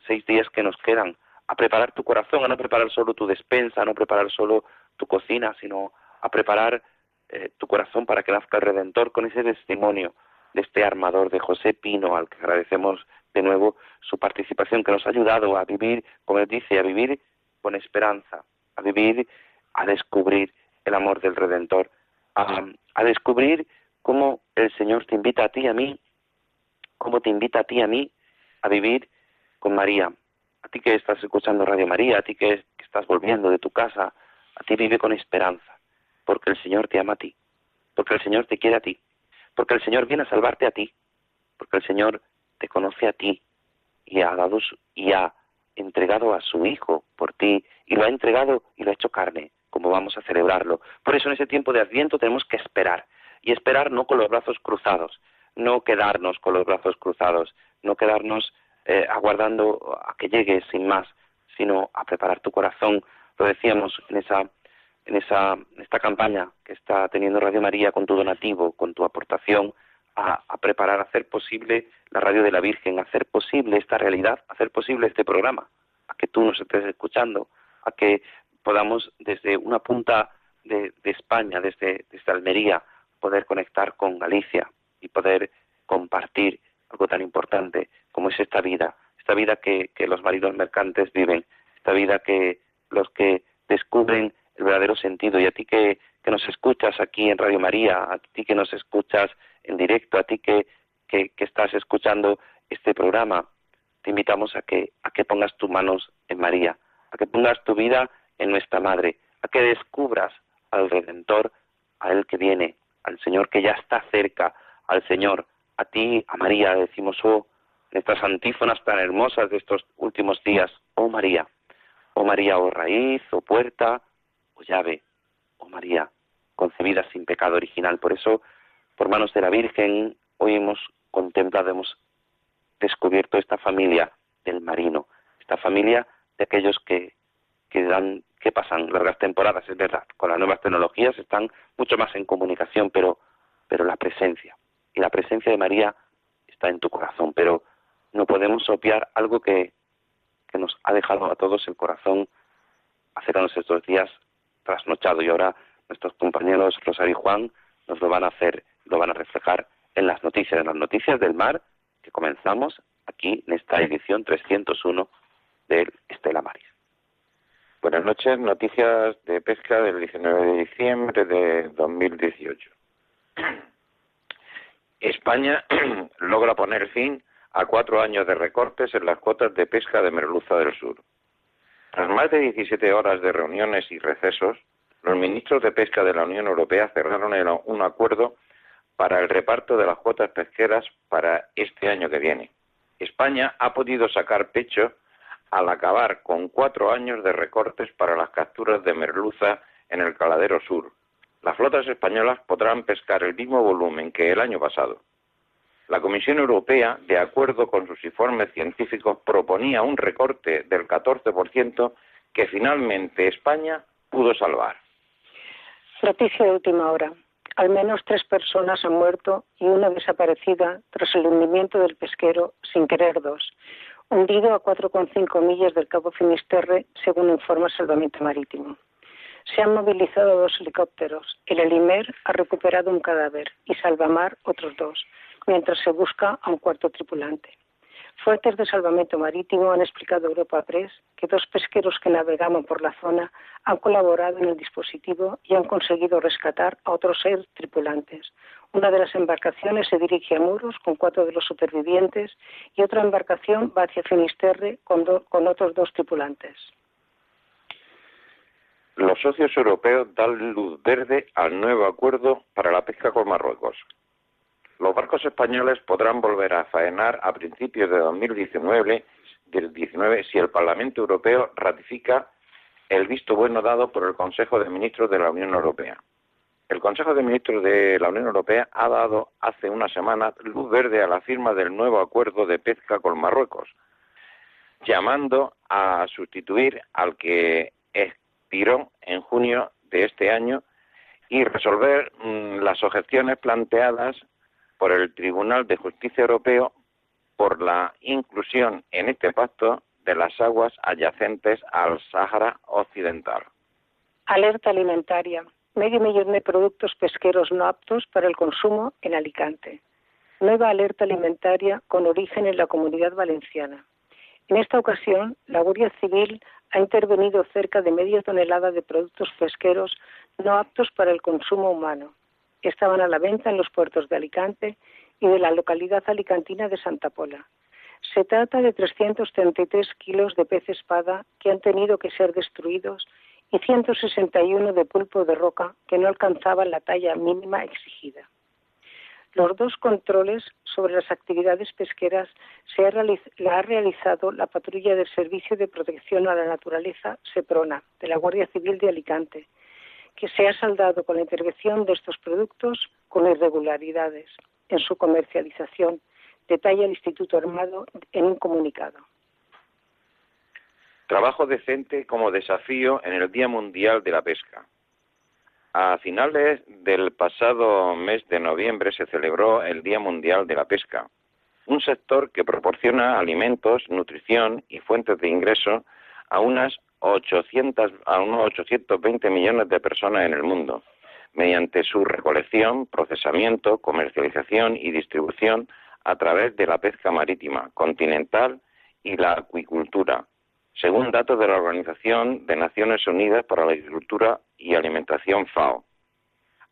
seis días que nos quedan, a preparar tu corazón, a no preparar solo tu despensa, a no preparar solo tu cocina, sino a preparar eh, tu corazón para que nazca el Redentor con ese testimonio de este armador de José Pino, al que agradecemos de nuevo su participación, que nos ha ayudado a vivir, como él dice, a vivir con esperanza, a vivir, a descubrir el amor del Redentor, a, a descubrir cómo el Señor te invita a ti y a mí, cómo te invita a ti y a mí a vivir con María. A ti que estás escuchando Radio María, a ti que, que estás volviendo de tu casa, a ti vive con esperanza, porque el Señor te ama a ti, porque el Señor te quiere a ti, porque el Señor viene a salvarte a ti, porque el Señor te conoce a ti y ha dado y ha entregado a su hijo por ti y lo ha entregado y lo ha hecho carne, como vamos a celebrarlo. Por eso en ese tiempo de Adviento tenemos que esperar y esperar no con los brazos cruzados, no quedarnos con los brazos cruzados, no quedarnos eh, aguardando a que llegue sin más, sino a preparar tu corazón. Lo decíamos en esa en esa en esta campaña que está teniendo Radio María con tu donativo, con tu aportación, a, preparar, a hacer posible la radio de la Virgen, a hacer posible esta realidad, a hacer posible este programa, a que tú nos estés escuchando, a que podamos desde una punta de, España, desde, desde Almería, poder conectar con Galicia y poder compartir algo tan importante como es esta vida, esta vida que, que los maridos mercantes viven, esta vida que los que descubren el verdadero sentido. Y a ti que, que nos escuchas aquí en Radio María, a ti que nos escuchas en directo, a ti que, que, estás escuchando este programa, te invitamos a que, a que pongas tus manos en María, a que pongas tu vida en nuestra Madre, a que descubras al Redentor, a Él que viene, al Señor que ya está cerca, al Señor, a ti, a María, decimos, oh, en estas antífonas tan hermosas de estos últimos días, oh María, oh María, oh raíz, oh puerta, oh llave, oh María, concebida sin pecado original. Por eso por manos de la Virgen, hoy hemos contemplado, hemos descubierto esta familia del marino, esta familia de aquellos que, que dan, que pasan largas temporadas, es verdad, con las nuevas tecnologías están mucho más en comunicación, pero, pero la presencia, y la presencia de María está en tu corazón, pero no podemos obviar algo que, que nos ha dejado a todos el corazón hacernos estos días trasnochado. Y ahora nuestros compañeros Rosario y Juan nos lo van a hacer lo van a reflejar en las noticias, en las noticias del mar que comenzamos aquí en esta edición 301 del Estela Maris. Buenas noches, noticias de pesca del 19 de diciembre de 2018. España logra poner fin a cuatro años de recortes en las cuotas de pesca de merluza del sur. Tras más de 17 horas de reuniones y recesos, los ministros de pesca de la Unión Europea cerraron un acuerdo para el reparto de las cuotas pesqueras para este año que viene. España ha podido sacar pecho al acabar con cuatro años de recortes para las capturas de merluza en el Caladero Sur. Las flotas españolas podrán pescar el mismo volumen que el año pasado. La Comisión Europea, de acuerdo con sus informes científicos, proponía un recorte del 14% que finalmente España pudo salvar. Noticia de última hora. Al menos tres personas han muerto y una desaparecida tras el hundimiento del pesquero sin querer dos, hundido a 4,5 millas del Cabo Finisterre, según informa Salvamento Marítimo. Se han movilizado dos helicópteros. El Elimer ha recuperado un cadáver y Salvamar otros dos, mientras se busca a un cuarto tripulante. Fuentes de salvamento marítimo han explicado a Europa Press que dos pesqueros que navegaban por la zona han colaborado en el dispositivo y han conseguido rescatar a otros seis tripulantes. Una de las embarcaciones se dirige a Muros con cuatro de los supervivientes y otra embarcación va hacia Finisterre con, con otros dos tripulantes. Los socios europeos dan luz verde al nuevo acuerdo para la pesca con Marruecos. Los barcos españoles podrán volver a faenar a principios de 2019 si el Parlamento Europeo ratifica el visto bueno dado por el Consejo de Ministros de la Unión Europea. El Consejo de Ministros de la Unión Europea ha dado hace una semana luz verde a la firma del nuevo acuerdo de pesca con Marruecos, llamando a sustituir al que expiró en junio de este año y resolver mm, las objeciones planteadas por el Tribunal de Justicia Europeo por la inclusión en este pacto de las aguas adyacentes al Sáhara Occidental. Alerta alimentaria. Medio millón de productos pesqueros no aptos para el consumo en Alicante. Nueva alerta alimentaria con origen en la comunidad valenciana. En esta ocasión, la Guardia Civil ha intervenido cerca de media tonelada de productos pesqueros no aptos para el consumo humano estaban a la venta en los puertos de Alicante y de la localidad alicantina de Santa Pola. Se trata de 333 kilos de pez espada que han tenido que ser destruidos y 161 de pulpo de roca que no alcanzaban la talla mínima exigida. Los dos controles sobre las actividades pesqueras se ha, ha realizado la patrulla del Servicio de Protección a la Naturaleza, SEPRONA, de la Guardia Civil de Alicante, que se ha saldado con la intervención de estos productos con irregularidades en su comercialización, detalla el Instituto Armado en un comunicado. Trabajo decente como desafío en el Día Mundial de la Pesca. A finales del pasado mes de noviembre se celebró el Día Mundial de la Pesca, un sector que proporciona alimentos, nutrición y fuentes de ingreso a unas 800, a unos 820 millones de personas en el mundo, mediante su recolección, procesamiento, comercialización y distribución a través de la pesca marítima, continental y la acuicultura, según datos de la Organización de Naciones Unidas para la Agricultura y Alimentación FAO.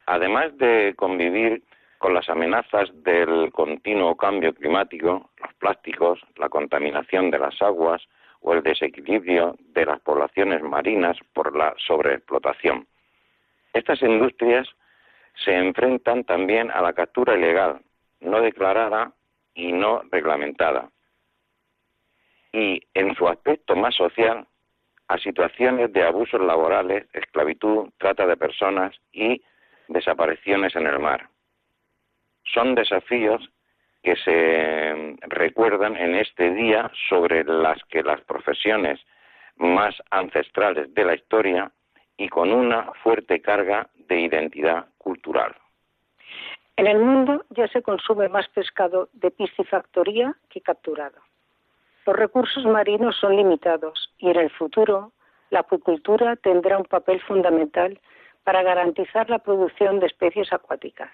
Además de convivir con las amenazas del continuo cambio climático, los plásticos, la contaminación de las aguas, o el desequilibrio de las poblaciones marinas por la sobreexplotación. Estas industrias se enfrentan también a la captura ilegal, no declarada y no reglamentada. Y en su aspecto más social, a situaciones de abusos laborales, esclavitud, trata de personas y desapariciones en el mar. Son desafíos que se recuerdan en este día sobre las que las profesiones más ancestrales de la historia y con una fuerte carga de identidad cultural. En el mundo ya se consume más pescado de piscifactoría que capturado. Los recursos marinos son limitados y en el futuro la acuicultura tendrá un papel fundamental para garantizar la producción de especies acuáticas.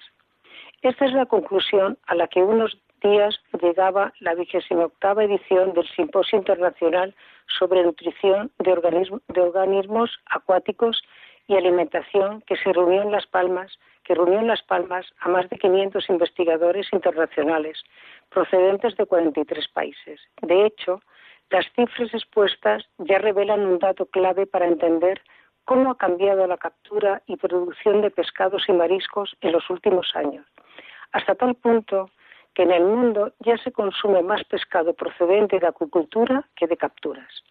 Esta es la conclusión a la que unos días llegaba la vigésima octava edición del Simposio Internacional sobre Nutrición de, Organismos Acuáticos y Alimentación que se reunió en Las Palmas, que reunió en Las Palmas a más de 500 investigadores internacionales procedentes de 43 países. De hecho, las cifras expuestas ya revelan un dato clave para entender cómo ha cambiado la captura y producción de pescados y mariscos en los últimos años hasta tal punto que en el mundo ya se consume más pescado procedente de acuicultura que de capturas.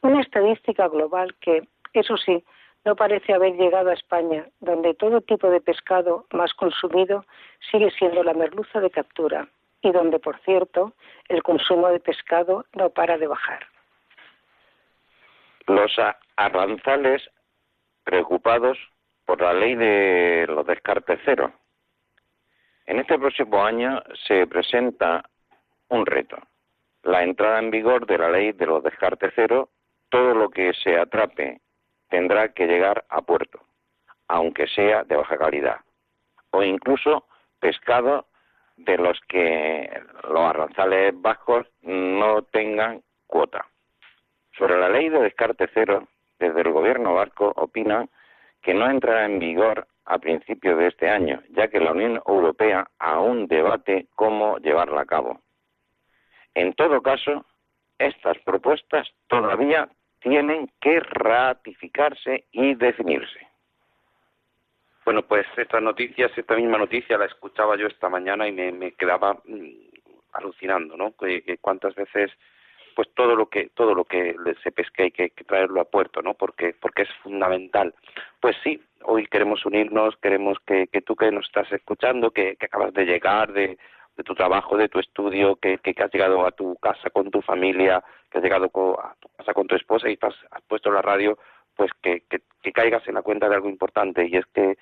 Una estadística global que, eso sí, no parece haber llegado a España, donde todo tipo de pescado más consumido sigue siendo la merluza de captura y donde, por cierto, el consumo de pescado no para de bajar. Los arranzales preocupados por la ley de los descartes cero. En este próximo año se presenta un reto, la entrada en vigor de la ley de los descartes cero. Todo lo que se atrape tendrá que llegar a puerto, aunque sea de baja calidad, o incluso pescado de los que los arranzales vascos no tengan cuota. Sobre la ley de descarte cero, desde el gobierno vasco opinan que no entrará en vigor a principios de este año, ya que la Unión Europea aún debate cómo llevarla a cabo. En todo caso, estas propuestas todavía tienen que ratificarse y definirse. Bueno, pues estas noticias, esta misma noticia la escuchaba yo esta mañana y me, quedaba mm, alucinando, ¿no? Que, cuántas veces pues todo lo que todo lo que se pesque hay que, traerlo a puerto, ¿no? Porque porque es fundamental. Pues sí, hoy queremos unirnos, queremos que, que tú que nos estás escuchando, que, acabas de llegar de, de tu trabajo, de tu estudio, que, que, has llegado a tu casa con tu familia, que has llegado a tu casa con tu esposa y has, puesto la radio, pues que, que, que, caigas en la cuenta de algo importante y es que,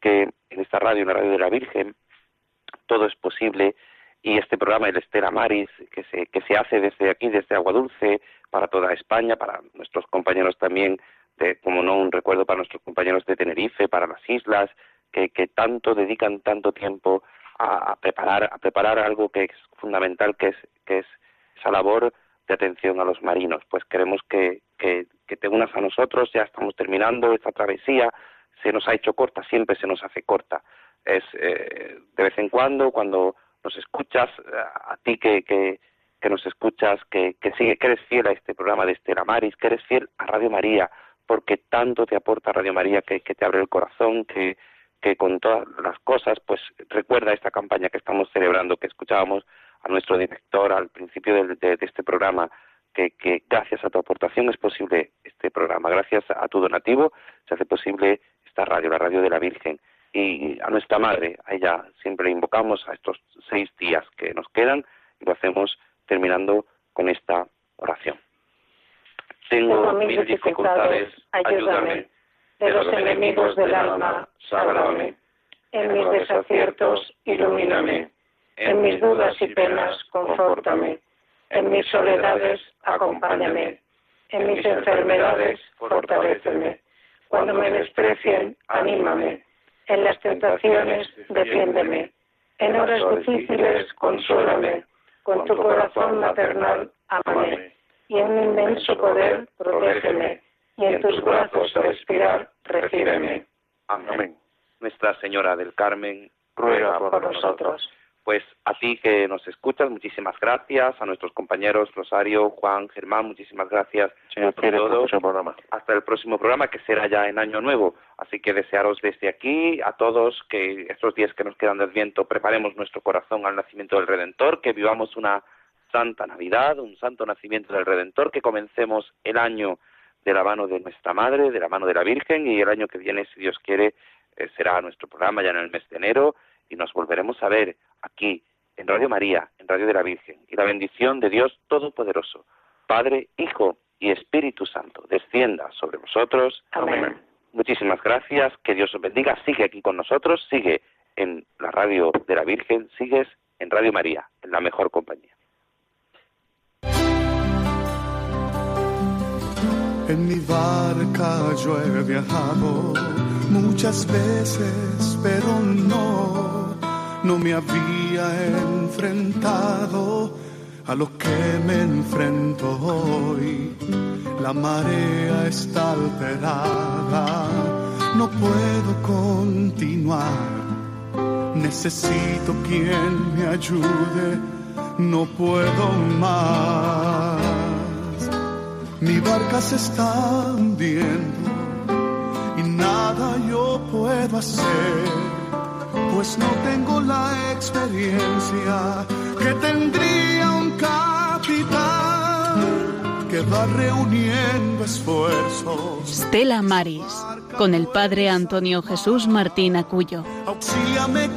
que en esta radio, en la radio de la Virgen, todo es posible y este programa, el Estela Maris, que se, que se hace desde aquí, desde Agua Dulce, para toda España, para nuestros compañeros también, de, como no, un recuerdo para nuestros compañeros de Tenerife, para las islas, que, que tanto dedican tanto tiempo a, preparar a preparar algo que es fundamental que es que es esa labor de atención a los marinos. Pues queremos que, que, te unas a nosotros ya estamos terminando esta travesía se nos ha hecho corta siempre se nos hace corta. Es eh, de vez en cuando cuando nos escuchas a, ti que, que, que nos escuchas que, que sigue que eres fiel a este programa de Estela Maris que eres fiel a Radio María porque tanto te aporta Radio María que, que te abre el corazón que que con todas las cosas, pues recuerda esta campaña que estamos celebrando, que escuchábamos a nuestro director al principio de, este programa, que, gracias a tu aportación es posible este programa, gracias a tu donativo se hace posible esta radio, la radio de la Virgen. Y a nuestra madre, a ella siempre invocamos a estos seis días que nos quedan y lo hacemos terminando con esta oración. Tengo mil dificultades, ayúdame de los enemigos del alma, sálvame. En mis desaciertos, ilumíname. En mis dudas y penas, confórtame. En mis soledades, acompáñame. En mis enfermedades, fortaléceme. Cuando me desprecien, anímame. En las tentaciones, defiéndeme. En horas difíciles, consuélame. Con tu corazón maternal, amame. Y en mi inmenso poder, protégeme y en tus brazos respirar, recíbeme. Amén. Nuestra Señora del Carmen, ruega por, nosotros. Pues a ti que nos escuchas, muchísimas gracias. A nuestros compañeros Rosario, Juan, Germán, muchísimas gracias Señor, por todo. Hasta el próximo programa, que será ya en Año Nuevo. Así que desearos desde aquí a todos que estos días que nos quedan de viento preparemos nuestro corazón al nacimiento del Redentor, que vivamos una santa Navidad, un santo nacimiento del Redentor, que comencemos el año de la mano de nuestra Madre, de la mano de la Virgen, y el año que viene, si Dios quiere, eh, será nuestro programa ya en el mes de enero, y nos volveremos a ver aquí, en Radio María, en Radio de la Virgen, y la bendición de Dios Todopoderoso, Padre, Hijo y Espíritu Santo, descienda sobre vosotros. Amén. Muchísimas gracias, que Dios os bendiga, sigue aquí con nosotros, sigue en la Radio de la Virgen, sigues en Radio María, en la mejor compañía. En mi barca yo he viajado muchas veces, pero no, no me había enfrentado a lo que me enfrento hoy. La marea está alterada, no puedo continuar. Necesito quien me ayude, no puedo más. Mi barca se está hundiendo y nada yo puedo hacer, pues no tengo la experiencia que tendría un capitán que va reuniendo esfuerzos. Stella Maris, con el padre Antonio Jesús Martín Acuyo. Auxíliame,